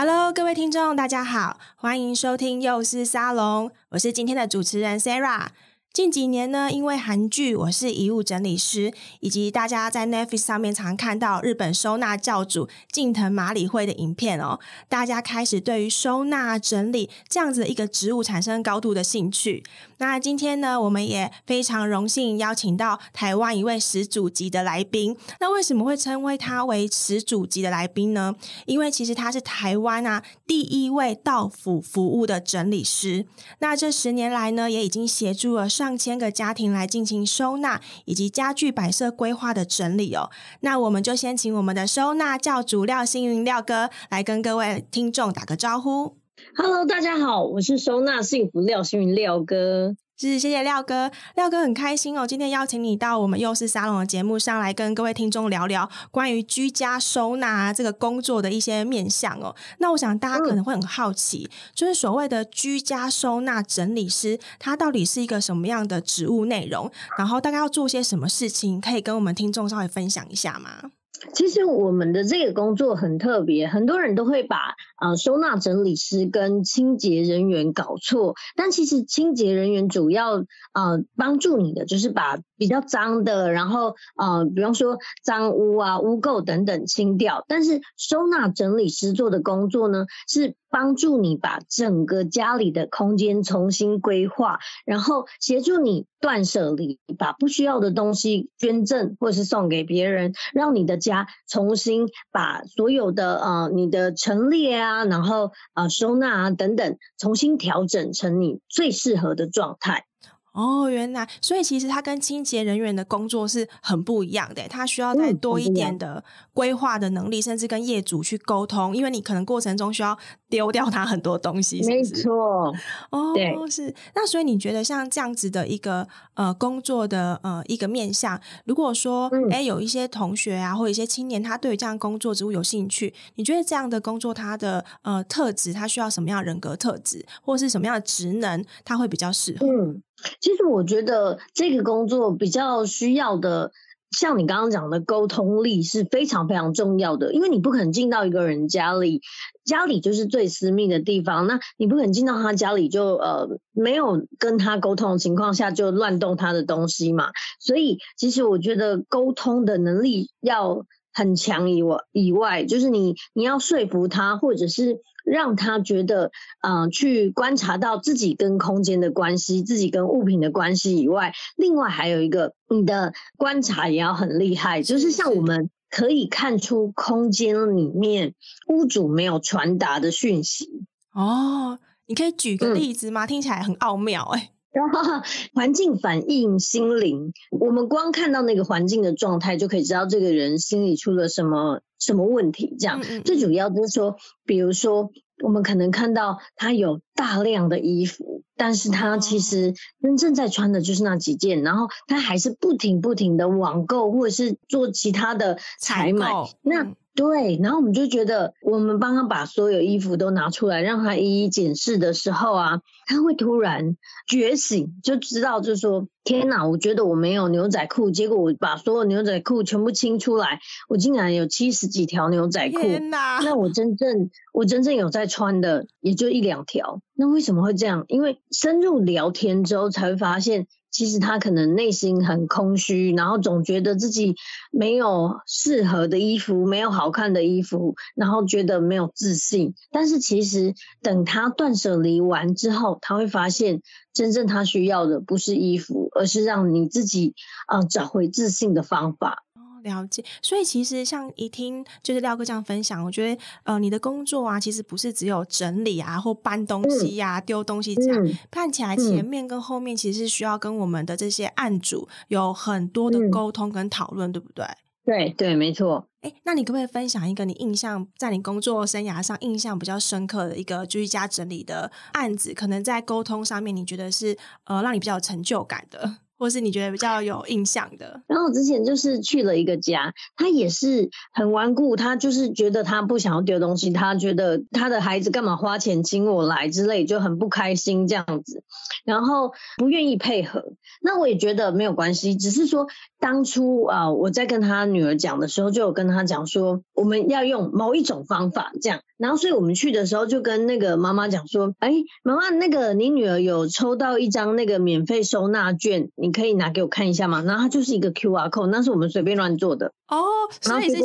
Hello，各位听众，大家好，欢迎收听幼师沙龙，我是今天的主持人 Sarah。近几年呢，因为韩剧《我是遗物整理师》，以及大家在 Netflix 上面常看到日本收纳教主近藤麻里惠的影片哦，大家开始对于收纳整理这样子的一个职务产生高度的兴趣。那今天呢，我们也非常荣幸邀请到台湾一位始祖级的来宾。那为什么会称为他为始祖级的来宾呢？因为其实他是台湾啊第一位到府服务的整理师。那这十年来呢，也已经协助了上千个家庭来进行收纳以及家具摆设规划的整理哦。那我们就先请我们的收纳教主廖星云廖哥来跟各位听众打个招呼。Hello，大家好，我是收纳幸福廖星云廖哥。是，谢谢廖哥，廖哥很开心哦，今天邀请你到我们幼师沙龙的节目上来跟各位听众聊聊关于居家收纳这个工作的一些面向哦。那我想大家可能会很好奇，嗯、就是所谓的居家收纳整理师，他到底是一个什么样的职务内容？然后大概要做些什么事情？可以跟我们听众稍微分享一下吗？其实我们的这个工作很特别，很多人都会把啊收纳整理师跟清洁人员搞错，但其实清洁人员主要啊帮助你的就是把比较脏的，然后呃比方说脏污啊、污垢等等清掉，但是收纳整理师做的工作呢是。帮助你把整个家里的空间重新规划，然后协助你断舍离，把不需要的东西捐赠或是送给别人，让你的家重新把所有的呃你的陈列啊，然后呃收纳啊等等，重新调整成你最适合的状态。哦，原来，所以其实他跟清洁人员的工作是很不一样的，他需要再多一点的规划的能力，甚至跟业主去沟通，因为你可能过程中需要丢掉他很多东西，是不是？没错，哦，对，是。那所以你觉得像这样子的一个呃工作的呃一个面向，如果说哎、嗯、有一些同学啊，或者一些青年，他对于这样工作职务有兴趣，你觉得这样的工作他的呃特质，他需要什么样的人格特质，或是什么样的职能，他会比较适合？嗯。其实我觉得这个工作比较需要的，像你刚刚讲的沟通力是非常非常重要的，因为你不可能进到一个人家里，家里就是最私密的地方，那你不可能进到他家里就呃没有跟他沟通的情况下就乱动他的东西嘛，所以其实我觉得沟通的能力要很强以外以外，就是你你要说服他，或者是。让他觉得，嗯、呃，去观察到自己跟空间的关系，自己跟物品的关系以外，另外还有一个，你的观察也要很厉害，就是像我们可以看出空间里面屋主没有传达的讯息。哦，你可以举个例子吗？嗯、听起来很奥妙哎、欸。环境反映心灵，我们光看到那个环境的状态，就可以知道这个人心里出了什么什么问题。这样，嗯嗯，最主要就是说，比如说，我们可能看到他有大量的衣服，但是他其实真正在穿的就是那几件，然后他还是不停不停的网购或者是做其他的采买。嗯、那对，然后我们就觉得，我们帮他把所有衣服都拿出来，让他一一检视的时候啊，他会突然觉醒，就知道，就是说，天哪，我觉得我没有牛仔裤，结果我把所有牛仔裤全部清出来，我竟然有七十几条牛仔裤，天哪，那我真正我真正有在穿的也就一两条，那为什么会这样？因为深入聊天之后才会发现。其实他可能内心很空虚，然后总觉得自己没有适合的衣服，没有好看的衣服，然后觉得没有自信。但是其实等他断舍离完之后，他会发现真正他需要的不是衣服，而是让你自己啊、找回自信的方法。了解，所以其实像一听就是廖哥这样分享，我觉得呃，你的工作啊，其实不是只有整理啊或搬东西呀、啊、丢、嗯、东西这样，嗯、看起来前面跟后面其实是需要跟我们的这些案主有很多的沟通跟讨论，嗯、对不对？对对，没错。哎，那你可不可以分享一个你印象在你工作生涯上印象比较深刻的一个居家整理的案子？可能在沟通上面，你觉得是呃让你比较有成就感的？或是你觉得比较有印象的，然后之前就是去了一个家，他也是很顽固，他就是觉得他不想要丢东西，他觉得他的孩子干嘛花钱请我来之类，就很不开心这样子，然后不愿意配合。那我也觉得没有关系，只是说当初啊，我在跟他女儿讲的时候，就有跟他讲说，我们要用某一种方法这样。然后，所以我们去的时候就跟那个妈妈讲说：“哎，妈妈，那个你女儿有抽到一张那个免费收纳券，可以拿给我看一下吗？”然后它就是一个 QR code，那是我们随便乱做的哦。所以是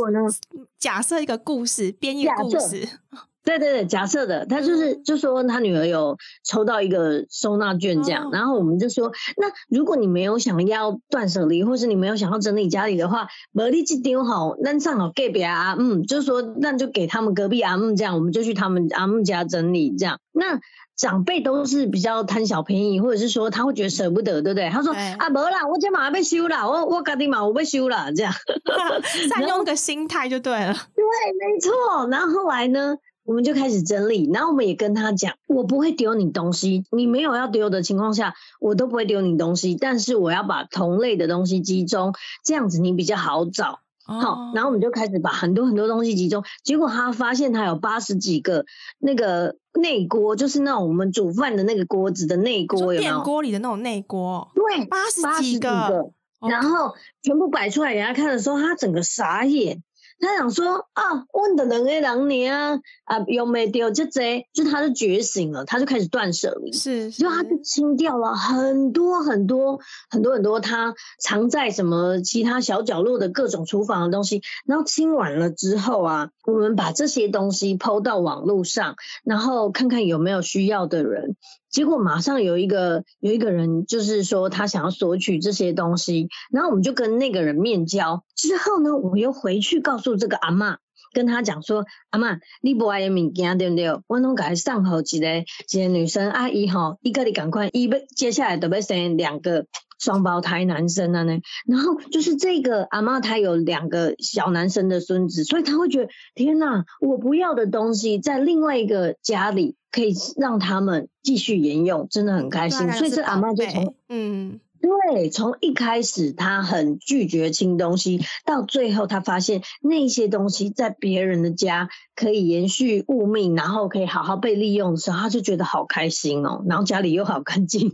假设一个故事，编一个故事。对对对，假设的，他就是就说他女儿有抽到一个收纳券这样，哦、然后我们就说，那如果你没有想要断舍离，或是你没有想要整理家里的话，没力气丢好，那正好给别啊，嗯，就是说那就给他们隔壁阿姆这样，我们就去他们阿姆家整理这样。那长辈都是比较贪小便宜，或者是说他会觉得舍不得，对不对？他说对啊，没啦，我这马上被修了，我我赶紧嘛，我被修了这样，善用个心态就对了。对，没错。然后后来呢？我们就开始整理，然后我们也跟他讲，我不会丢你东西，你没有要丢的情况下，我都不会丢你东西，但是我要把同类的东西集中，这样子你比较好找。哦、好，然后我们就开始把很多很多东西集中，结果他发现他有八十几个那个内锅，就是那种我们煮饭的那个锅子的内锅？电锅里的那种内锅。对，八十几个，然后全部摆出来给他看的时候，他整个傻眼。他想说啊，问的人诶，两年啊，啊，有没丢这这，就他就觉醒了，他就开始断舍离，是，就他就清掉了很多很多很多很多他藏在什么其他小角落的各种厨房的东西，然后清完了之后啊，我们把这些东西 PO 到网络上，然后看看有没有需要的人。结果马上有一个有一个人，就是说他想要索取这些东西，然后我们就跟那个人面交。之后呢，我又回去告诉这个阿嬷，跟他讲说：“阿嬷，你不爱的物件对不对？我拢给他上好一个一个女生阿姨吼，一个你赶快，一接下来都要生两个双胞胎男生啊呢。然后就是这个阿妈，她有两个小男生的孙子，所以她会觉得天哪，我不要的东西在另外一个家里。”可以让他们继续沿用，真的很开心。所以这阿妈就从嗯。对，从一开始他很拒绝清东西，到最后他发现那些东西在别人的家可以延续物命，然后可以好好被利用的时候，他就觉得好开心哦，然后家里又好干净。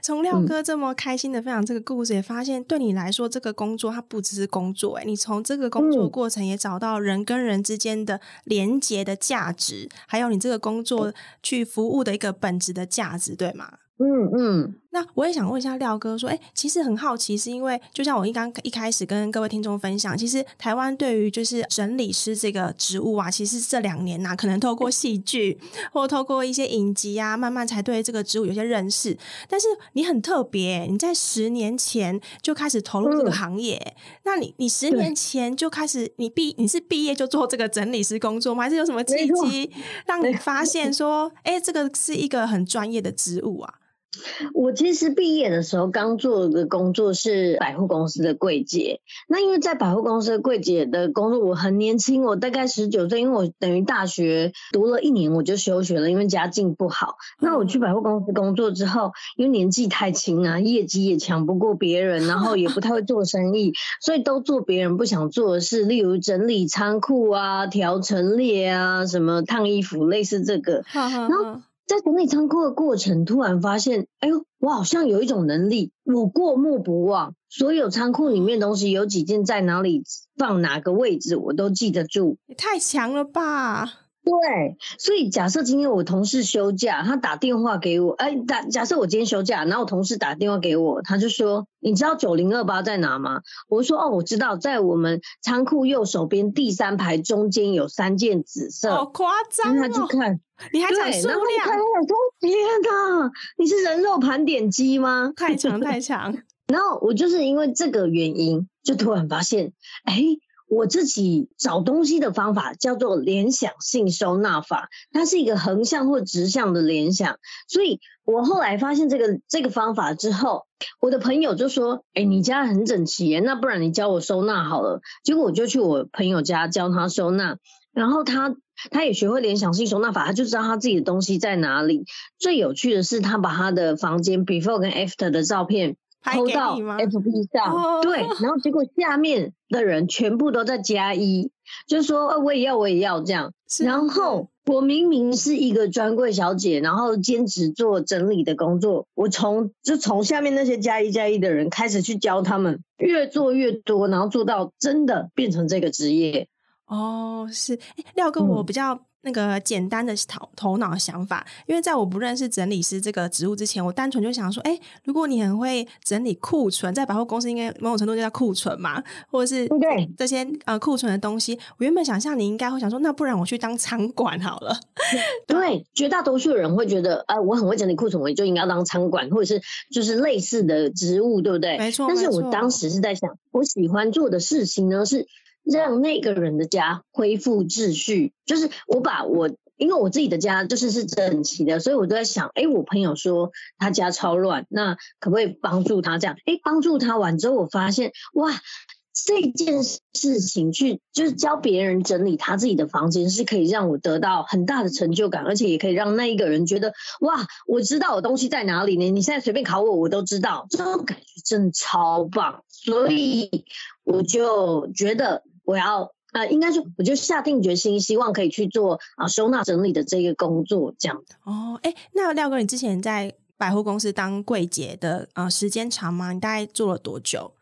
从廖哥这么开心的分享这个故事，也发现对你来说，这个工作它不只是工作，哎，你从这个工作过程也找到人跟人之间的连结的价值，还有你这个工作去服务的一个本质的价值，对吗？嗯嗯，那我也想问一下廖哥，说，哎，其实很好奇，是因为就像我一刚一开始跟各位听众分享，其实台湾对于就是整理师这个职务啊，其实这两年呐、啊，可能透过戏剧或透过一些影集啊，慢慢才对这个职务有些认识。但是你很特别，你在十年前就开始投入这个行业，嗯、那你你十年前就开始，你毕你是毕业就做这个整理师工作吗？还是有什么契机让你发现说，哎，这个是一个很专业的职务啊？我其实毕业的时候刚做的工作是百货公司的柜姐。那因为在百货公司的柜姐的工作，我很年轻，我大概十九岁，因为我等于大学读了一年我就休学了，因为家境不好。那我去百货公司工作之后，因为年纪太轻啊，业绩也抢不过别人，然后也不太会做生意，所以都做别人不想做的事，例如整理仓库啊、调陈列啊、什么烫衣服，类似这个。然后。在整理仓库的过程，突然发现，哎呦，我好像有一种能力，我过目不忘，所有仓库里面东西有几件在哪里放哪个位置，我都记得住。也太强了吧！对，所以假设今天我同事休假，他打电话给我，哎，打假设我今天休假，然后我同事打电话给我，他就说：“你知道九零二八在哪吗？”我说：“哦，我知道，在我们仓库右手边第三排中间有三件紫色。”好夸张哦！他去看，你还讲数量？我说：“天哪，你是人肉盘点机吗？太强太强！” 然后我就是因为这个原因，就突然发现，哎。我自己找东西的方法叫做联想性收纳法，它是一个横向或直向的联想。所以我后来发现这个这个方法之后，我的朋友就说：“哎，你家很整齐耶，那不然你教我收纳好了。”结果我就去我朋友家教他收纳，然后他他也学会联想性收纳法，他就知道他自己的东西在哪里。最有趣的是，他把他的房间 before 跟 after 的照片。投到 FB 上，oh. 对，然后结果下面的人全部都在加一，就说我也要，我也要这样。然后我明明是一个专柜小姐，然后兼职做整理的工作，我从就从下面那些加一加一的人开始去教他们，越做越多，然后做到真的变成这个职业。哦，oh, 是，哎，廖哥，我比较。嗯那个简单的头头脑想法，因为在我不认识整理师这个职务之前，我单纯就想说，哎，如果你很会整理库存，在百货公司应该某种程度就叫库存嘛，或者是对这些呃库存的东西，我原本想象你应该会想说，那不然我去当仓管好了。对，绝大多数人会觉得，呃，我很会整理库存，我就应该要当仓管，或者是就是类似的职务，对不对？没错。但是我当时是在想，我喜欢做的事情呢是。让那个人的家恢复秩序，就是我把我，因为我自己的家就是是整齐的，所以我都在想，哎，我朋友说他家超乱，那可不可以帮助他这样？哎，帮助他完之后，我发现哇，这件事情去就是教别人整理他自己的房间，是可以让我得到很大的成就感，而且也可以让那一个人觉得哇，我知道我东西在哪里呢？你现在随便考我，我都知道，这种感觉真的超棒，所以我就觉得。我要呃，应该说，我就下定决心，希望可以去做啊、呃、收纳整理的这个工作，这样。哦，哎，那廖哥，你之前在百货公司当柜姐的呃时间长吗？你大概做了多久？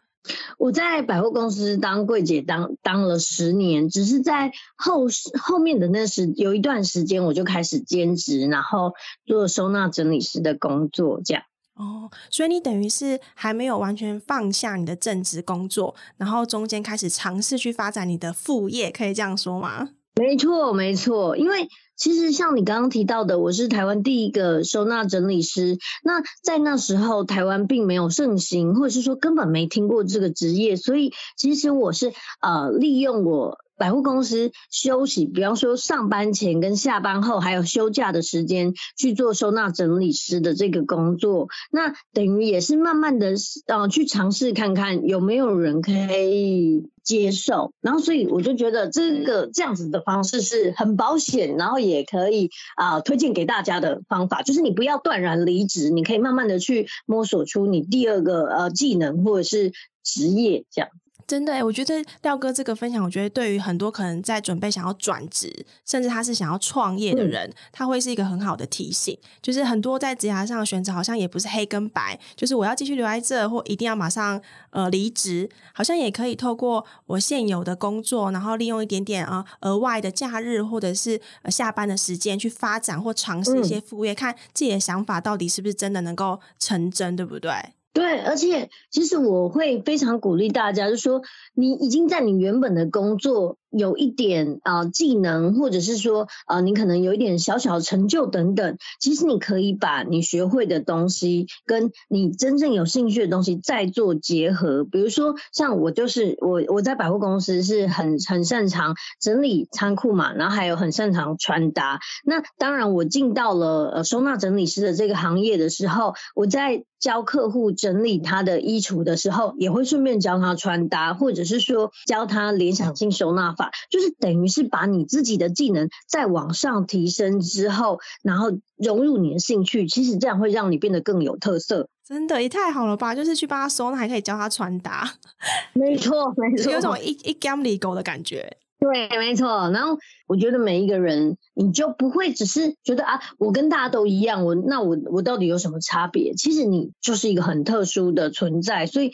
我在百货公司当柜姐当当了十年，只是在后后面的那时有一段时间，我就开始兼职，然后做收纳整理师的工作，这样。哦，所以你等于是还没有完全放下你的正职工作，然后中间开始尝试去发展你的副业，可以这样说吗？没错，没错。因为其实像你刚刚提到的，我是台湾第一个收纳整理师。那在那时候，台湾并没有盛行，或者是说根本没听过这个职业，所以其实我是呃利用我。百货公司休息，比方说上班前跟下班后，还有休假的时间去做收纳整理师的这个工作，那等于也是慢慢的呃去尝试看看有没有人可以接受，然后所以我就觉得这个这样子的方式是很保险，然后也可以啊、推荐给大家的方法，就是你不要断然离职，你可以慢慢的去摸索出你第二个呃技能或者是职业这样。真的诶，我觉得廖哥这个分享，我觉得对于很多可能在准备想要转职，甚至他是想要创业的人，嗯、他会是一个很好的提醒。就是很多在职涯上的选择，好像也不是黑跟白，就是我要继续留在这，或一定要马上呃离职，好像也可以透过我现有的工作，然后利用一点点啊、呃、额外的假日或者是呃下班的时间去发展或尝试一些副业，嗯、看自己的想法到底是不是真的能够成真，对不对？对，而且其实我会非常鼓励大家，就是说你已经在你原本的工作。有一点啊、技能，或者是说啊、你可能有一点小小的成就等等，其实你可以把你学会的东西跟你真正有兴趣的东西再做结合。比如说像我就是我我在百货公司是很很擅长整理仓库嘛，然后还有很擅长穿搭。那当然我进到了呃收纳整理师的这个行业的时候，我在教客户整理他的衣橱的时候，也会顺便教他穿搭，或者是说教他联想性收纳法。就是等于是把你自己的技能再往上提升之后，然后融入你的兴趣，其实这样会让你变得更有特色。真的也太好了吧！就是去帮他收纳，还可以教他穿搭。没错，没错，有种一一 gamble 狗的感觉。对，没错。然后我觉得每一个人，你就不会只是觉得啊，我跟大家都一样，我那我我到底有什么差别？其实你就是一个很特殊的存在，所以。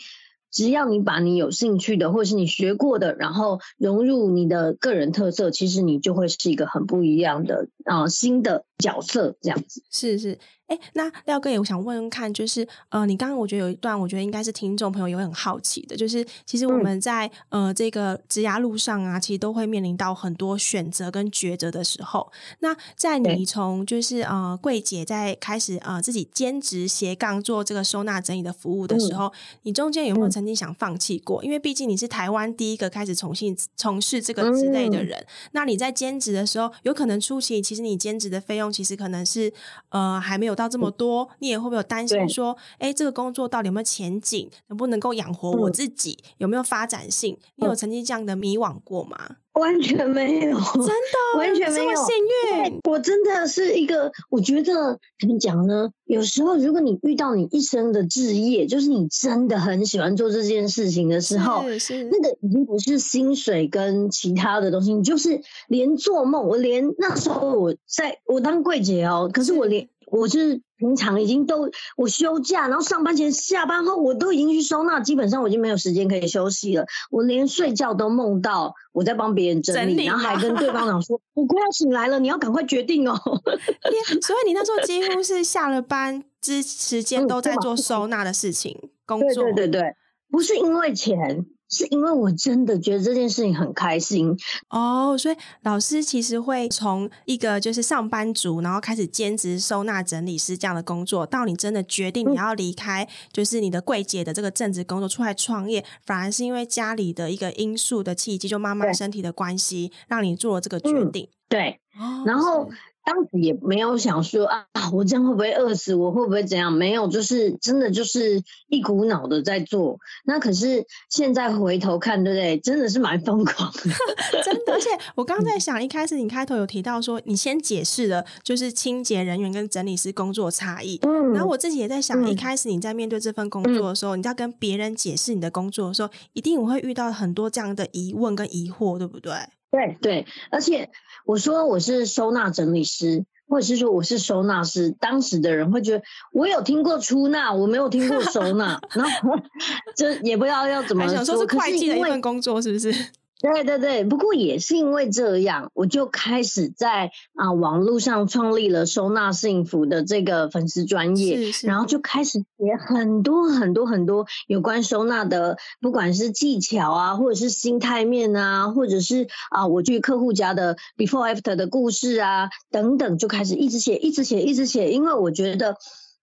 只要你把你有兴趣的，或是你学过的，然后融入你的个人特色，其实你就会是一个很不一样的啊、新的角色这样子。是是，哎，那廖哥也我想问问看，就是呃，你刚刚我觉得有一段，我觉得应该是听众朋友也会很好奇的，就是其实我们在、嗯、呃这个职涯路上啊，其实都会面临到很多选择跟抉择的时候。那在你从就是呃柜姐在开始呃自己兼职斜杠做这个收纳整理的服务的时候，嗯、你中间有没有曾经想放弃过？嗯、因为毕竟你是台湾第一个开始重新从事这个之类的人。嗯、那你在兼职的时候，有可能初期其实你兼职的费用其实可能是呃还没有到。这么多，你也会不会有担心说，哎，这个工作到底有没有前景，能不能够养活我自己，嗯、有没有发展性？你有曾经这样的迷惘过吗？完全没有，真的完全没有。幸运，我真的是一个，我觉得怎么讲呢？有时候，如果你遇到你一生的志业，就是你真的很喜欢做这件事情的时候，那个已经不是薪水跟其他的东西，你就是连做梦，我连那时候我在我当柜姐哦，可是我连。我是平常已经都我休假，然后上班前、下班后，我都已经去收纳，基本上我已经没有时间可以休息了。我连睡觉都梦到我在帮别人整理，整理然后还跟对方讲说：“我快要醒来了，你要赶快决定哦。”所以你那时候几乎是下了班之时间都在做收纳的事情、嗯、工作。对对对对，不是因为钱。是因为我真的觉得这件事情很开心哦，所以老师其实会从一个就是上班族，然后开始兼职收纳整理师这样的工作，到你真的决定你要离开，就是你的柜姐的这个正职工作出来创业，反而是因为家里的一个因素的契机，就妈妈身体的关系，让你做了这个决定。嗯、对，然后。当时也没有想说啊，我这样会不会饿死？我会不会怎样？没有，就是真的就是一股脑的在做。那可是现在回头看，对不对？真的是蛮疯狂的，真的。而且我刚刚在想，一开始你开头有提到说，你先解释了就是清洁人员跟整理师工作差异。嗯。然后我自己也在想，一开始你在面对这份工作的时候，你要跟别人解释你的工作的时候，一定我会遇到很多这样的疑问跟疑惑，对不对？对对，而且。我说我是收纳整理师，或者是说我是收纳师，当时的人会觉得我有听过出纳，我没有听过收纳，然后 就也不知道要怎么说。想说是会计的一份工作，是不是？对对对，不过也是因为这样，我就开始在啊网络上创立了收纳幸福的这个粉丝专业，是是然后就开始写很多很多很多有关收纳的，不管是技巧啊，或者是心态面啊，或者是啊我去客户家的 before after 的故事啊等等，就开始一直写，一直写，一直写，因为我觉得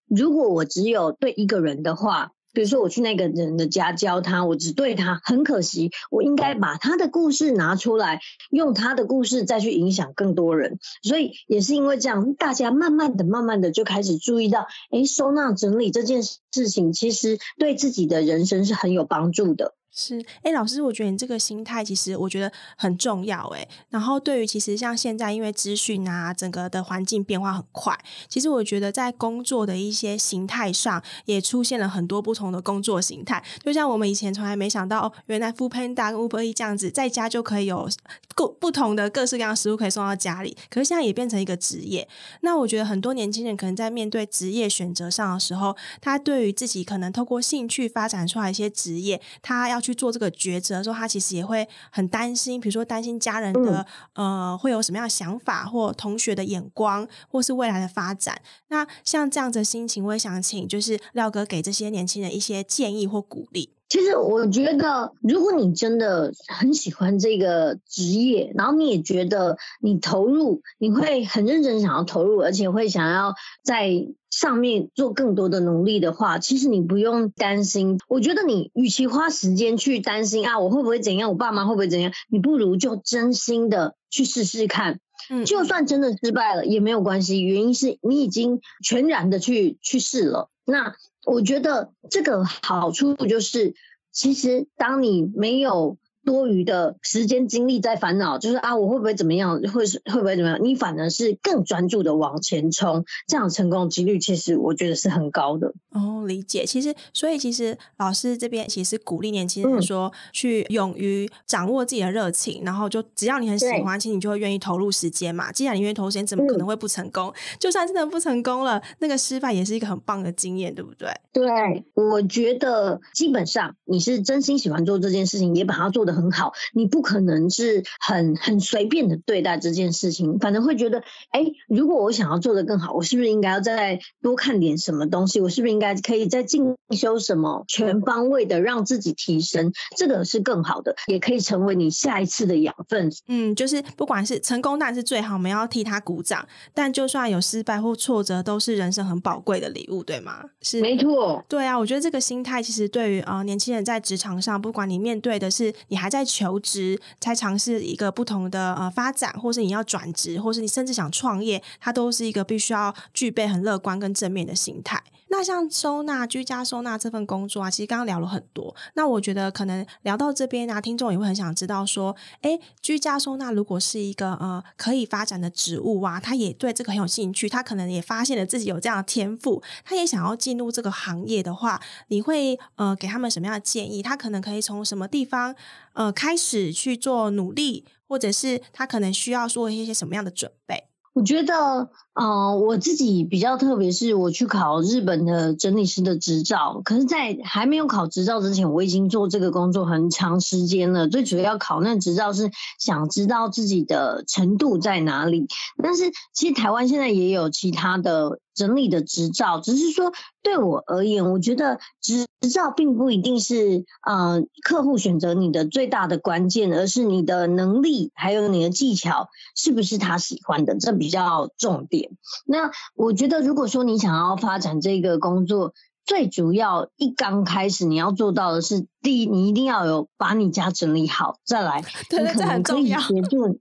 如果我只有对一个人的话。比如说我去那个人的家教他，我只对他，很可惜，我应该把他的故事拿出来，用他的故事再去影响更多人。所以也是因为这样，大家慢慢的、慢慢的就开始注意到，诶，收纳整理这件事情，其实对自己的人生是很有帮助的。是，哎，老师，我觉得你这个心态其实我觉得很重要，哎。然后对于其实像现在，因为资讯啊，整个的环境变化很快，其实我觉得在工作的一些形态上，也出现了很多不同的工作形态。就像我们以前从来没想到，哦，原来 Foodpanda 跟 Uber E 这样子，在家就可以有各不同的各式各样食物可以送到家里。可是现在也变成一个职业。那我觉得很多年轻人可能在面对职业选择上的时候，他对于自己可能透过兴趣发展出来一些职业，他要去。去做这个抉择的时候，他其实也会很担心，比如说担心家人的、嗯、呃会有什么样的想法，或同学的眼光，或是未来的发展。那像这样子的心情，我也想请就是廖哥给这些年轻人一些建议或鼓励。其实我觉得，如果你真的很喜欢这个职业，然后你也觉得你投入，你会很认真想要投入，而且会想要在上面做更多的努力的话，其实你不用担心。我觉得你与其花时间去担心啊，我会不会怎样，我爸妈会不会怎样，你不如就真心的去试试看。嗯，就算真的失败了也没有关系，原因是你已经全然的去去试了。那我觉得这个好处就是，其实当你没有。多余的时间精力在烦恼，就是啊，我会不会怎么样？会是会不会怎么样？你反而是更专注的往前冲，这样成功几率其实我觉得是很高的。哦，理解。其实，所以其实老师这边其实鼓励年轻人说，嗯、去勇于掌握自己的热情，然后就只要你很喜欢，其实你就会愿意投入时间嘛。既然你愿意投入时间，怎么可能会不成功？嗯、就算真的不成功了，那个失败也是一个很棒的经验，对不对？对，我觉得基本上你是真心喜欢做这件事情，也把它做得很好，你不可能是很很随便的对待这件事情，反正会觉得，哎，如果我想要做的更好，我是不是应该要再多看点什么东西？我是不是应该可以再进修什么，全方位的让自己提升？这个是更好的，也可以成为你下一次的养分。嗯，就是不管是成功，当然是最好，我们要替他鼓掌。但就算有失败或挫折，都是人生很宝贵的礼物，对吗？是，没错。对啊，我觉得这个心态其实对于呃年轻人在职场上，不管你面对的是你还在求职，才尝试一个不同的呃发展，或是你要转职，或是你甚至想创业，它都是一个必须要具备很乐观跟正面的心态。那像收纳居家收纳这份工作啊，其实刚刚聊了很多。那我觉得可能聊到这边啊，听众也会很想知道说，诶，居家收纳如果是一个呃可以发展的职务啊，他也对这个很有兴趣，他可能也发现了自己有这样的天赋，他也想要进入这个行业的话，你会呃给他们什么样的建议？他可能可以从什么地方呃开始去做努力，或者是他可能需要做一些什么样的准备？我觉得。哦、呃，我自己比较特别，是我去考日本的整理师的执照。可是，在还没有考执照之前，我已经做这个工作很长时间了。最主要考那执照是想知道自己的程度在哪里。但是，其实台湾现在也有其他的整理的执照，只是说对我而言，我觉得执执照并不一定是呃客户选择你的最大的关键，而是你的能力还有你的技巧是不是他喜欢的，这比较重点那我觉得，如果说你想要发展这个工作，最主要一刚开始你要做到的是，第一，你一定要有把你家整理好，再来，对，对，对，这很重要，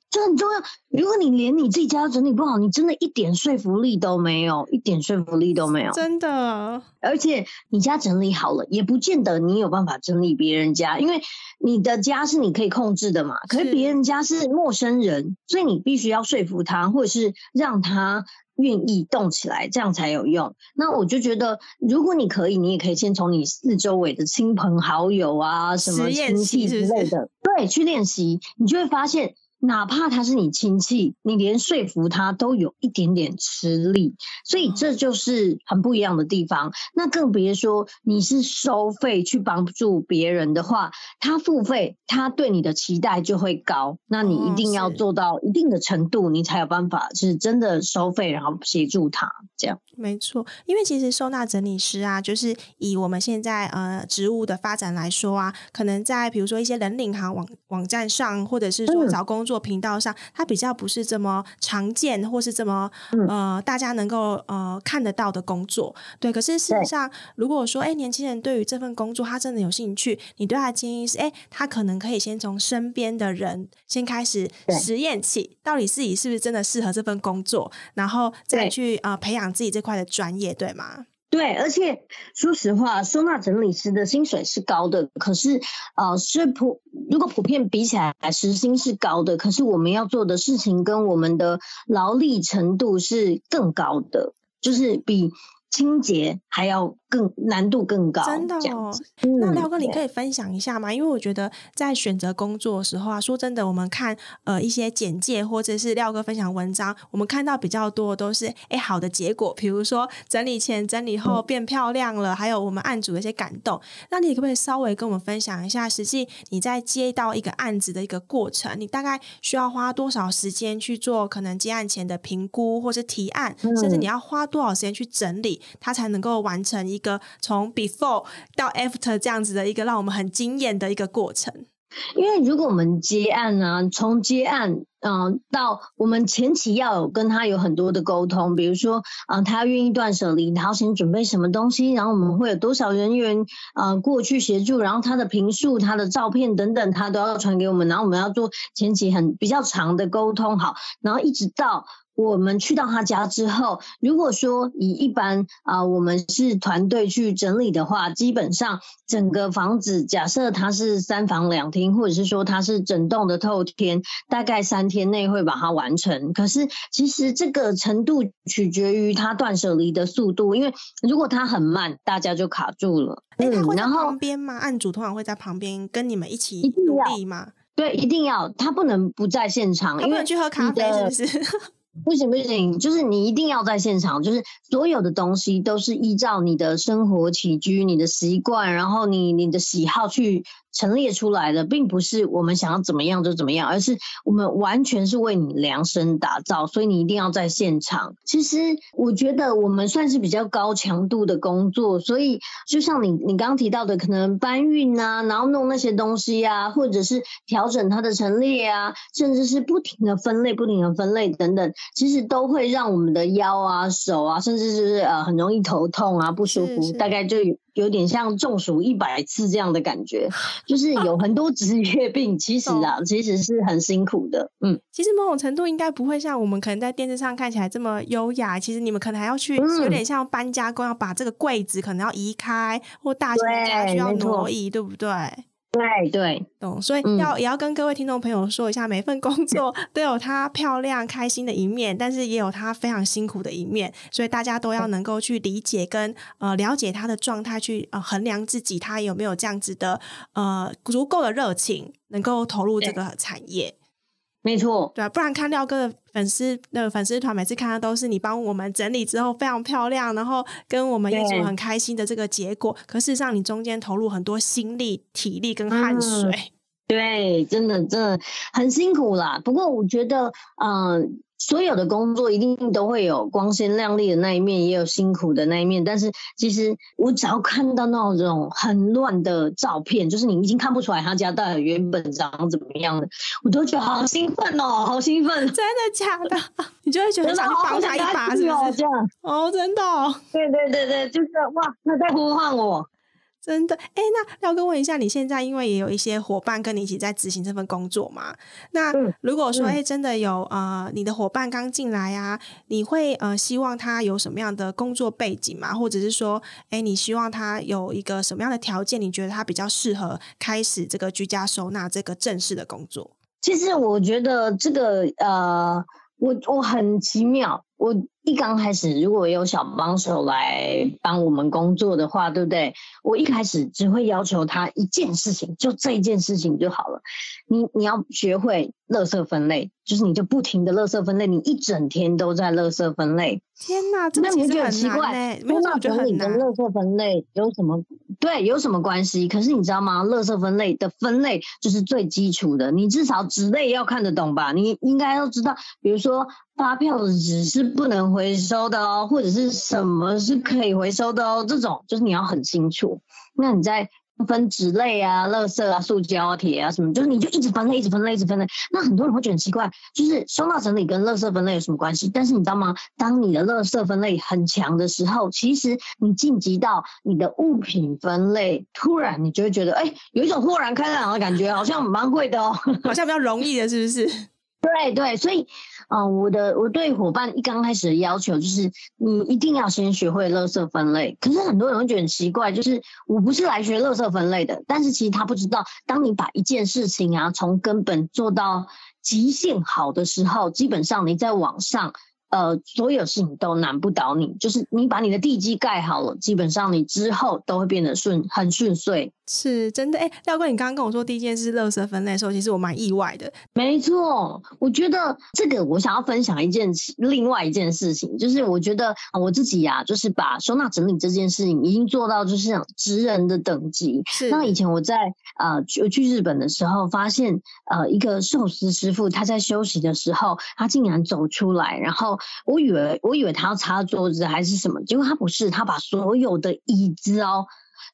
这很重要。如果你连你自己家整理不好，你真的一点说服力都没有，一点说服力都没有，真的。而且你家整理好了，也不见得你有办法整理别人家，因为你的家是你可以控制的嘛，可是别人家是陌生人，所以你必须要说服他，或者是让他。愿意动起来，这样才有用。那我就觉得，如果你可以，你也可以先从你四周围的亲朋好友啊，什么亲戚之类的，对，去练习，你就会发现。哪怕他是你亲戚，你连说服他都有一点点吃力，所以这就是很不一样的地方。那更别说你是收费去帮助别人的话，他付费，他对你的期待就会高。那你一定要做到一定的程度，你才有办法是真的收费，然后协助他这样。没错，因为其实收纳整理师啊，就是以我们现在呃职务的发展来说啊，可能在比如说一些人领行网网站上，或者是说找工作频道上，嗯、它比较不是这么常见，或是这么呃大家能够呃看得到的工作。对，可是事实上，如果说哎年轻人对于这份工作他真的有兴趣，你对他的建议是哎他可能可以先从身边的人先开始实验起，到底自己是不是真的适合这份工作，然后再去呃培养自己这。块的专业对吗？对，而且说实话，收纳整理师的薪水是高的，可是呃，是普如果普遍比起来，时薪是高的，可是我们要做的事情跟我们的劳力程度是更高的，就是比。清洁还要更难度更高，真的哦。那廖哥，你可以分享一下吗？因为我觉得在选择工作的时候啊，说真的，我们看呃一些简介或者是廖哥分享文章，我们看到比较多的都是哎好的结果，比如说整理前、整理后变漂亮了，嗯、还有我们案主的一些感动。那你可不可以稍微跟我们分享一下，实际你在接到一个案子的一个过程，你大概需要花多少时间去做可能接案前的评估或是提案，嗯、甚至你要花多少时间去整理？他才能够完成一一个从 before 到 after 这样子的一个让我们很惊艳的一个过程。因为如果我们接案呢、啊，从接案嗯、到我们前期要有跟他有很多的沟通，比如说啊、呃，他愿意断舍离，他要先准备什么东西，然后我们会有多少人员啊、过去协助，然后他的坪数、他的照片等等，他都要传给我们，然后我们要做前期很比较长的沟通，好，然后一直到。我们去到他家之后，如果说以一般啊、我们是团队去整理的话，基本上整个房子，假设它是三房两厅，或者是说它是整栋的透天，大概三天内会把它完成。可是其实这个程度取决于他断舍离的速度，因为如果他很慢，大家就卡住了。那、欸，他会在旁边吗？案主通常会在旁边跟你们一起努力吗？对，一定要，他不能不在现场，因为去喝咖啡是不是？不行不行，就是你一定要在现场，就是所有的东西都是依照你的生活起居、你的习惯，然后你你的喜好去陈列出来的，并不是我们想要怎么样就怎么样，而是我们完全是为你量身打造，所以你一定要在现场。其实我觉得我们算是比较高强度的工作，所以就像你你刚刚提到的，可能搬运啊，然后弄那些东西啊，或者是调整它的陈列啊，甚至是不停的分类、不停的分类等等，其实都会让我们的腰啊、手啊，甚至是呃很容易头痛啊、不舒服，大概就。有点像中暑一百次这样的感觉，就是有很多职业病，其实啊，其实是很辛苦的。嗯，其实某种程度应该不会像我们可能在电视上看起来这么优雅。其实你们可能还要去，有点像搬家工，要把这个柜子可能要移开，或大型家具要挪移，对，对不对？对。对，懂，所以要、嗯、也要跟各位听众朋友说一下，每份工作 都有它漂亮、开心的一面，但是也有它非常辛苦的一面，所以大家都要能够去理解跟呃了解他的状态，去呃衡量自己他有没有这样子的呃足够的热情，能够投入这个产业。没错，对啊，不然看廖哥的粉丝那个粉丝团，每次看到都是你帮我们整理之后非常漂亮，然后跟我们一组很开心的这个结果。可事实上，你中间投入很多心力、体力跟汗水。嗯、对，真的真的很辛苦啦。不过我觉得，嗯、呃。所有的工作一定都会有光鲜亮丽的那一面，也有辛苦的那一面。但是其实我只要看到那种很乱的照片，就是你已经看不出来他家到底原本长怎么样的，我都觉得好兴奋哦，好兴奋！真的假的？你就会觉得想去帮他一把，是不是？这样哦，真的、哦。对对对对，就是哇，他在呼唤我。真的，哎，那廖哥问一下，你现在因为也有一些伙伴跟你一起在执行这份工作嘛？那如果说，哎、嗯，真的有呃，你的伙伴刚进来啊，你会呃希望他有什么样的工作背景吗？或者是说，哎，你希望他有一个什么样的条件？你觉得他比较适合开始这个居家收纳这个正式的工作？其实我觉得这个呃，我我很奇妙，我。一刚开始，如果有小帮手来帮我们工作的话，对不对？我一开始只会要求他一件事情，就这一件事情就好了。你你要学会垃圾分类，就是你就不停的垃圾分类，你一整天都在垃圾分类。天哪，这其实很奇怪。收纳整理跟垃圾分类有什么？对，有什么关系？可是你知道吗？垃圾分类的分类就是最基础的，你至少纸类要看得懂吧？你应该要知道，比如说发票的纸是不能。回收的哦，或者是什么是可以回收的哦？这种就是你要很清楚。那你在分纸类啊、垃圾啊、塑胶啊、铁啊什么，就是你就一直分类、一直分类、一直分类。那很多人会觉得很奇怪，就是收纳整理跟垃圾分类有什么关系？但是你知道吗？当你的垃圾分类很强的时候，其实你晋级到你的物品分类，突然你就会觉得，哎，有一种豁然开朗的感觉，好像蛮会的哦，好像比较容易的，是不是？对对，所以。啊、我的我对伙伴一刚开始的要求就是，你一定要先学会垃圾分类。可是很多人会觉得很奇怪，就是我不是来学垃圾分类的，但是其实他不知道，当你把一件事情啊从根本做到极限好的时候，基本上你在网上。呃，所有事情都难不倒你，就是你把你的地基盖好了，基本上你之后都会变得顺，很顺遂。是真的。哎，廖哥，你刚刚跟我说第一件事垃圾分类的时候，其实我蛮意外的。没错，我觉得这个我想要分享一件另外一件事情，就是我觉得我自己呀、啊，就是把收纳整理这件事情已经做到就是职人的等级。是。那以前我在呃去去日本的时候，发现呃一个寿司师傅他在休息的时候，他竟然走出来，然后。我以为我以为他要擦桌子还是什么，结果他不是，他把所有的椅子哦，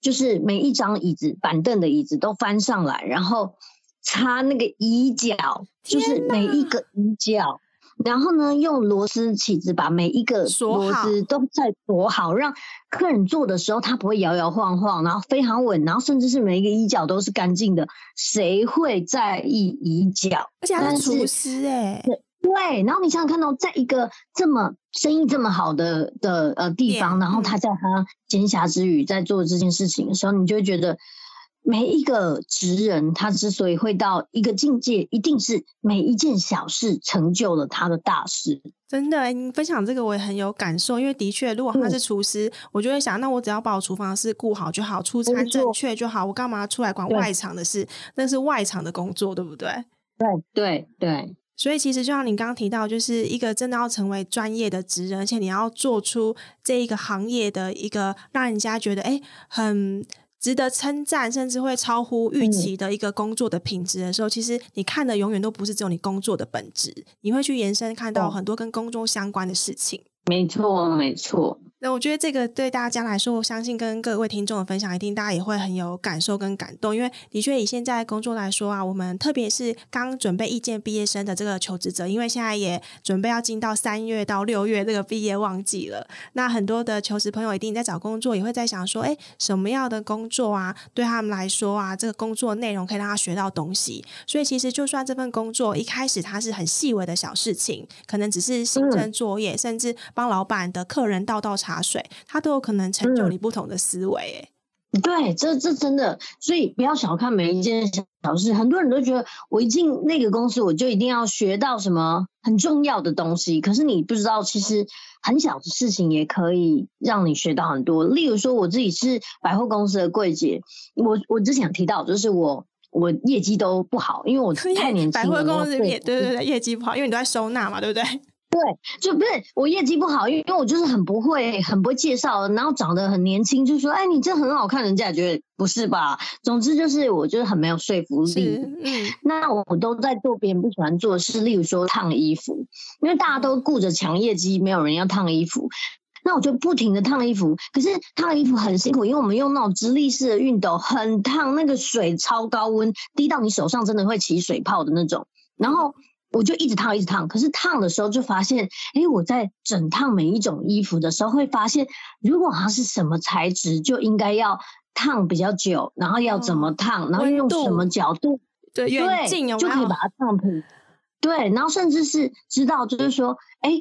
就是每一张椅子、板凳的椅子都翻上来，然后擦那个椅脚，就是每一个椅脚，然后呢，用螺丝起子把每一个螺丝都再锁好，让客人坐的时候他不会摇摇晃晃，然后非常稳，然后甚至是每一个椅角都是干净的，谁会在意椅角？而且他是厨师哎、欸。对，然后你想想看到，在一个这么生意这么好的的呃地方，然后他在他闲暇之余在做这件事情的时候，你就会觉得每一个职人他之所以会到一个境界，一定是每一件小事成就了他的大事。真的，你分享这个我也很有感受，因为的确，如果他是厨师，嗯、我就会想，那我只要把我厨房的事顾好就好，出餐正确就好，我干嘛出来管外场的事？那是外场的工作，对不对？对对对。所以，其实就像你刚刚提到，就是一个真的要成为专业的职人，而且你要做出这一个行业的一个让人家觉得哎很值得称赞，甚至会超乎预期的一个工作的品质的时候，嗯、其实你看的永远都不是只有你工作的本质，你会去延伸看到很多跟工作相关的事情。没错，没错。那我觉得这个对大家来说，我相信跟各位听众的分享，一定大家也会很有感受跟感动。因为的确以现在工作来说啊，我们特别是刚准备应届毕业生的这个求职者，因为现在也准备要进到三月到六月这个毕业旺季了。那很多的求职朋友一定在找工作，也会在想说，哎，什么样的工作啊，对他们来说啊，这个工作内容可以让他学到东西。所以其实就算这份工作一开始它是很细微的小事情，可能只是行政作业，嗯、甚至帮老板的客人倒倒茶。茶水，它都有可能成就你不同的思维。哎、嗯，对，这这真的，所以不要小看每一件小事。很多人都觉得，我一进那个公司，我就一定要学到什么很重要的东西。可是你不知道，其实很小的事情也可以让你学到很多。例如说，我自己是百货公司的柜姐，我我之前提到，就是我我业绩都不好，因为我 太年轻了。百货公司业，对对对，业绩不好，因为你都在收纳嘛，对不对？对，就不是我业绩不好，因为因为我就是很不会，很不会介绍，然后长得很年轻，就说，哎，你这很好看，人家也觉得不是吧？总之就是我就是很没有说服力。嗯，那我都在做别人不喜欢做的事，例如说烫衣服，因为大家都顾着抢业绩，没有人要烫衣服，那我就不停的烫衣服。可是烫衣服很辛苦，因为我们用那种直立式的熨斗，很烫，那个水超高温，滴到你手上真的会起水泡的那种，然后。我就一直烫，一直烫。可是烫的时候就发现，哎，我在整烫每一种衣服的时候，会发现，如果它是什么材质，就应该要烫比较久，然后要怎么烫，然后用什么角度，对对，就可以把它烫平。对，然后甚至是知道，就是说，哎，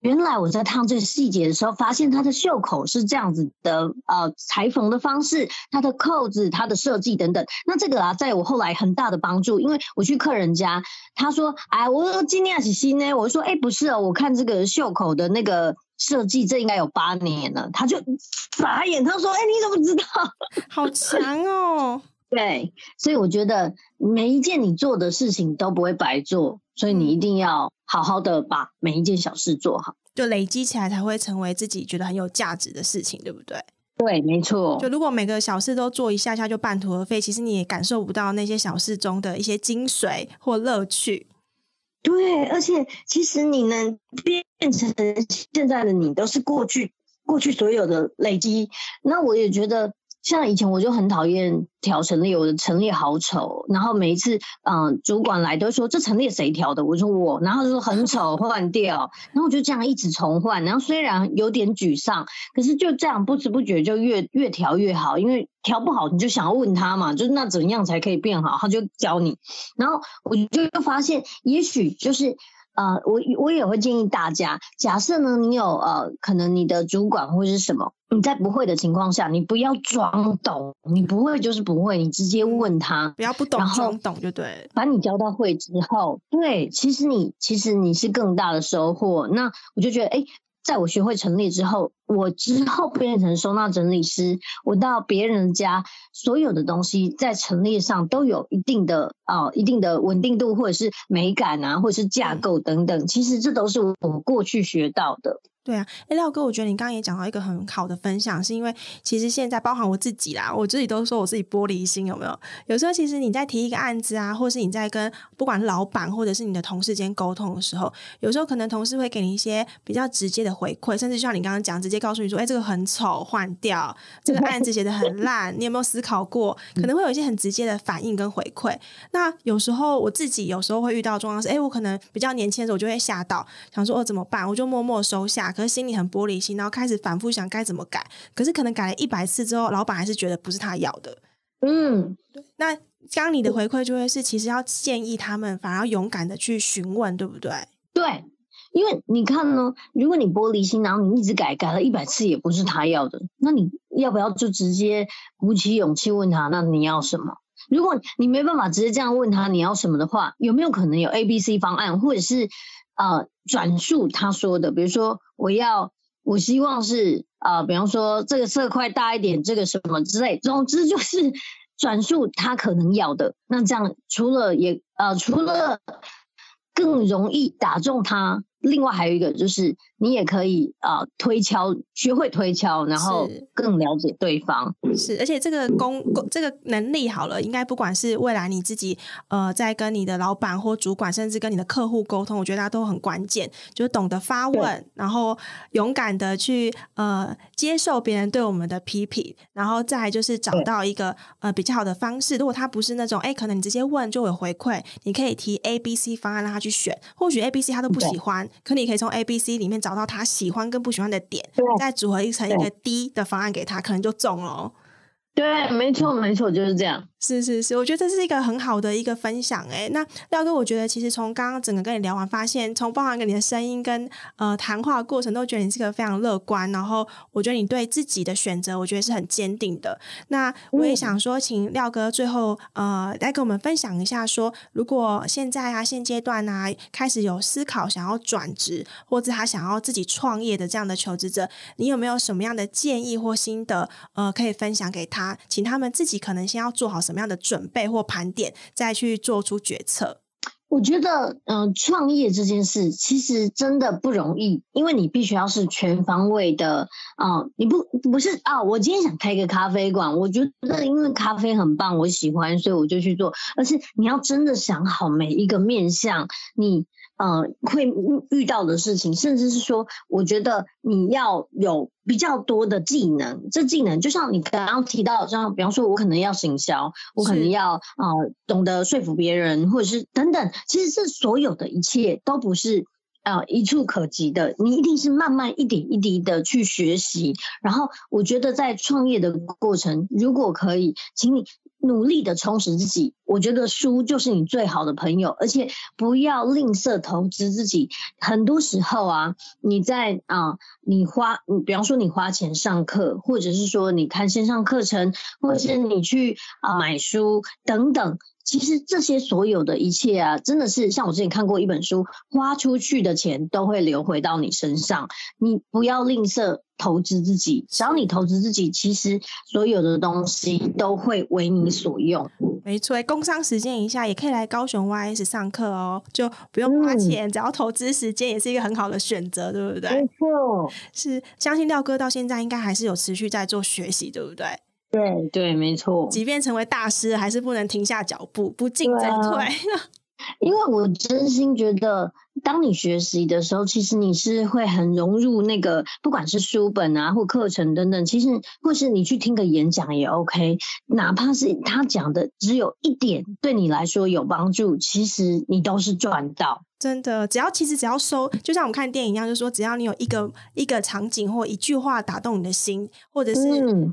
原来我在烫这个细节的时候，发现它的袖口是这样子的，呃，裁缝的方式，它的扣子，它的设计等等。那这个啊，在我后来很大的帮助，因为我去客人家，他说，哎，我今天是新呢，我说，哎，不是哦，我看这个袖口的那个设计，这应该有八年了。他就 傻眼，他说，哎，你怎么知道？好强哦！对，所以我觉得每一件你做的事情都不会白做。所以你一定要好好的把每一件小事做好，就累积起来才会成为自己觉得很有价值的事情，对不对？对，没错。就如果每个小事都做一下下就半途而废，其实你也感受不到那些小事中的一些精髓或乐趣。对，而且其实你能变成现在的你，都是过去过去所有的累积。那我也觉得。像以前我就很讨厌调陈列，我的陈列好丑，然后每一次嗯、呃、主管来都说，这陈列谁调的？我说我，然后就说很丑，换掉，然后我就这样一直重换，然后虽然有点沮丧，可是就这样不知不觉就越越调越好，因为调不好你就想要问他嘛，就是那怎样才可以变好，他就教你，然后我就发现也许就是。呃，我我也会建议大家，假设呢，你有呃，可能你的主管或是什么，你在不会的情况下，你不要装懂，你不会就是不会，你直接问他，不要不懂装懂就对。把你教到会之后，对，其实你其实你是更大的收获。那我就觉得，哎。在我学会陈列之后，我之后变成收纳整理师，我到别人家，所有的东西在陈列上都有一定的啊、呃，一定的稳定度，或者是美感啊，或者是架构等等。其实这都是我过去学到的。对啊，哎，廖哥，我觉得你刚刚也讲到一个很好的分享，是因为其实现在包含我自己啦，我自己都说我自己玻璃心，有没有？有时候其实你在提一个案子啊，或是你在跟不管老板或者是你的同事间沟通的时候，有时候可能同事会给你一些比较直接的回馈，甚至像你刚刚讲，直接告诉你说，哎，这个很丑，换掉；这个案子写得很烂，你有没有思考过？可能会有一些很直接的反应跟回馈。那有时候我自己有时候会遇到状况是，哎，我可能比较年轻的时候，我就会吓到，想说哦怎么办？我就默默收下。可是心里很玻璃心，然后开始反复想该怎么改，可是可能改了一百次之后，老板还是觉得不是他要的。嗯，那刚你的回馈就会是，其实要建议他们，反而要勇敢的去询问，对不对？对，因为你看呢，如果你玻璃心，然后你一直改，改了一百次也不是他要的，那你要不要就直接鼓起勇气问他？那你要什么？如果你没办法直接这样问他你要什么的话，有没有可能有 A、B、C 方案，或者是？啊，转述他说的，比如说我要，我希望是啊，比方说这个色块大一点，这个什么之类，总之就是 转述他可能要的。那这样除了也啊，除了更容易打中他，另外还有一个就是你也可以啊、呃、推敲，学会推敲，然后更了解对方。是，而且这个工工这个能力好了，应该不管是未来你自己呃在跟你的老板或主管，甚至跟你的客户沟通，我觉得它都很关键，就是懂得发问，然后勇敢的去呃接受别人对我们的批评，然后再就是找到一个呃比较好的方式。如果他不是那种哎，可能你直接问就有回馈，你可以提 A、B、C 方案让他去选，或许 A、B、C 他都不喜欢，可你可以从 A、B、C 里面找到他喜欢跟不喜欢的点，再组合一成一个 D 的方案给他，可能就中了。对，没错，没错，就是这样。是是是，我觉得这是一个很好的一个分享哎。那廖哥，我觉得其实从刚刚整个跟你聊完，发现从包含跟你的声音跟呃谈话过程，都觉得你是个非常乐观。然后我觉得你对自己的选择，我觉得是很坚定的。那我也想说，请廖哥最后呃来跟我们分享一下说，说如果现在啊现阶段啊开始有思考想要转职，或者他想要自己创业的这样的求职者，你有没有什么样的建议或心得呃可以分享给他？请他们自己可能先要做好什么么样的准备或盘点，再去做出决策。我觉得，嗯、呃，创业这件事其实真的不容易，因为你必须要是全方位的啊、你不不是啊，我今天想开一个咖啡馆，我觉得因为咖啡很棒，我喜欢，所以我就去做。而是你要真的想好每一个面向，你。呃，会遇到的事情，甚至是说，我觉得你要有比较多的技能。这技能就像你刚刚提到，像比方说，我可能要行销，我可能要啊、呃、懂得说服别人，或者是等等。其实这所有的一切都不是啊、呃、一触可及的，你一定是慢慢一点一滴的去学习。然后，我觉得在创业的过程，如果可以，请你。努力的充实自己，我觉得书就是你最好的朋友，而且不要吝啬投资自己。很多时候啊，你在啊，你花，比方说你花钱上课，或者是说你看线上课程，或者是你去啊买书等等。其实这些所有的一切啊，真的是像我之前看过一本书，花出去的钱都会流回到你身上。你不要吝啬投资自己，只要你投资自己，其实所有的东西都会为你所用。没错，工商时间一下，也可以来高雄 YS 上课哦，就不用花钱，嗯、只要投资时间，也是一个很好的选择，对不对？没错，是相信廖哥到现在应该还是有持续在做学习，对不对？对对，没错。即便成为大师，还是不能停下脚步，不进则退。因为我真心觉得，当你学习的时候，其实你是会很融入那个，不管是书本啊，或课程等等。其实，或是你去听个演讲也 OK，哪怕是他讲的只有一点对你来说有帮助，其实你都是赚到。真的，只要其实只要收，就像我们看电影一样，就是说，只要你有一个一个场景或一句话打动你的心，或者是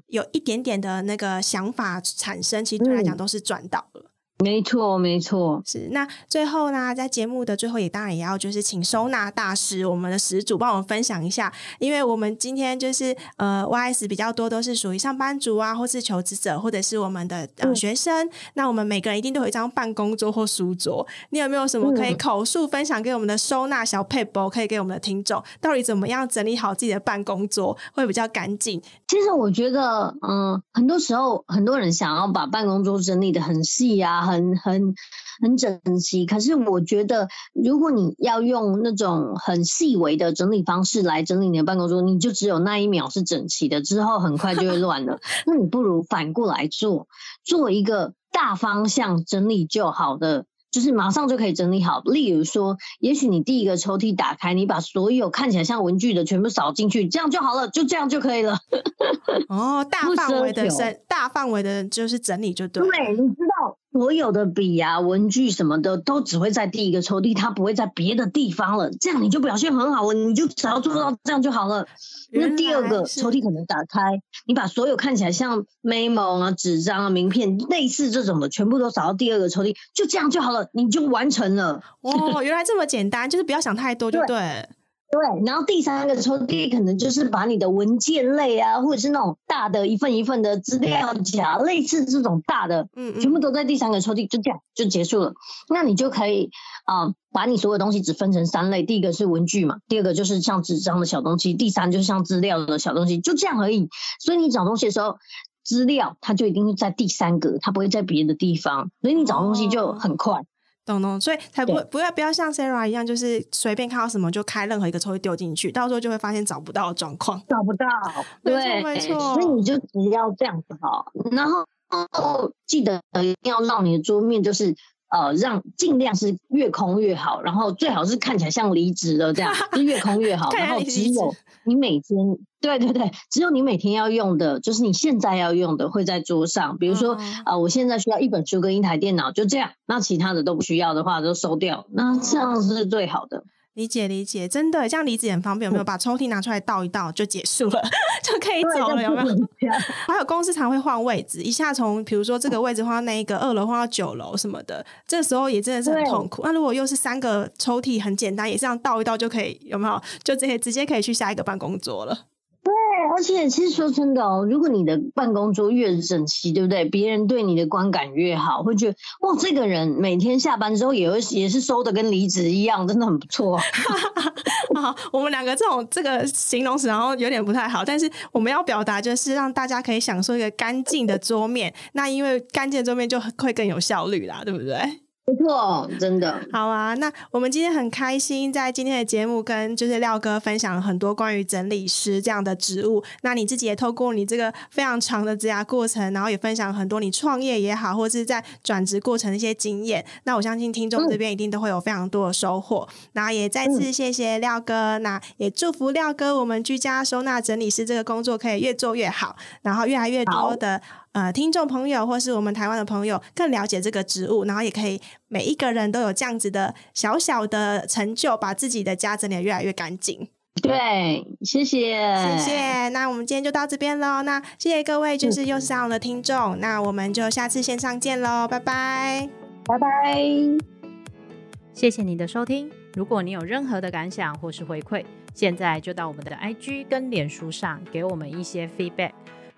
有一点点的那个想法产生，其实对来讲都是赚到了。没错，没错，是那最后呢，在节目的最后也当然也要就是请收纳大师，我们的始祖帮我们分享一下，因为我们今天就是呃，YS 比较多都是属于上班族啊，或是求职者，或者是我们的呃学生，嗯，那我们每个人一定都有一张办公桌或书桌，你有没有什么可以口述分享给我们的收纳小撇步，可以给我们的听众，到底怎么样整理好自己的办公桌会比较干净？其实我觉得，嗯，很多时候很多人想要把办公桌整理的很细啊。很很很整齐，可是我觉得，如果你要用那种很细微的整理方式来整理你的办公桌，你就只有那一秒是整齐的，之后很快就会乱了。那你不如反过来做，做一个大方向整理就好的。就是马上就可以整理好。例如说，也许你第一个抽屉打开，你把所有看起来像文具的全部扫进去，这样就好了，就这样就可以了。哦，大范围的整，大范围的就是整理就对。对，你知道，所有的笔啊、文具什么的，都只会在第一个抽屉，它不会在别的地方了。这样你就表现很好了，你就只要做到这样就好了。那第二个抽屉可能打开，你把所有看起来像 memo 啊、纸张啊、名片类似这种的，全部都扫到第二个抽屉，就这样就好了，你就完成了。哦，原来这么简单，就是不要想太多就对。对对，然后第三个抽屉可能就是把你的文件类啊，或者是那种大的一份一份的资料夹，类似这种大的，嗯，全部都在第三个抽屉，就这样就结束了。那你就可以啊、呃，把你所有东西只分成三类，第一个是文具嘛，第二个就是像纸张的小东西，第三就是像资料的小东西，就这样而已。所以你找东西的时候，资料它就一定是在第三个，它不会在别的地方，所以你找东西就很快。哦懂懂，所以才不不要不要像 Sarah 一样，就是随便看到什么就开任何一个抽屉丢进去，到时候就会发现找不到的状况，找不到。对，没错。所以你就只要这样子哈，然后记得一定要让你的桌面就是。呃，让尽量是越空越好，然后最好是看起来像离职了这样，就越空越好。然后只有你每天，对对对，只有你每天要用的，就是你现在要用的会在桌上。比如说，呃，我现在需要一本书跟一台电脑，就这样。那其他的都不需要的话，都收掉。那这样是最好的。理解理解，真的这样离职很方便，有没有？把抽屉拿出来倒一倒就结束了，就可以走了，有没有？还有公司常会换位置，一下从比如说这个位置换到那一个二楼换到九楼什么的，这时候也真的是很痛苦。那如果又是三个抽屉，很简单，也是这样倒一倒就可以，有没有？就直接直接可以去下一个办公桌了。对，而且其实说真的哦，如果你的办公桌越整齐，对不对？别人对你的观感越好，会觉得哇，这个人每天下班之后也会也是收的跟离职一样，真的很不错。好，我们两个这种这个形容词，然后有点不太好，但是我们要表达就是让大家可以享受一个干净的桌面。那因为干净的桌面就会更有效率啦，对不对？不错，真的好啊！那我们今天很开心，在今天的节目跟就是廖哥分享了很多关于整理师这样的职务。那你自己也透过你这个非常长的职涯过程，然后也分享很多你创业也好，或者是在转职过程的一些经验。那我相信听众这边一定都会有非常多的收获。然后也再次谢谢廖哥，那也祝福廖哥我们居家收纳整理师这个工作可以越做越好，然后越来越多的。呃，听众朋友或是我们台湾的朋友更了解这个植物，然后也可以每一个人都有这样子的小小的成就，把自己的家整理得越来越干净。对，谢谢，谢谢。那我们今天就到这边喽。那谢谢各位，就是又是沙龙的听众。那我们就下次线上见喽，拜拜，拜拜。谢谢你的收听。如果你有任何的感想或是回馈，现在就到我们的 IG 跟脸书上给我们一些 feedback。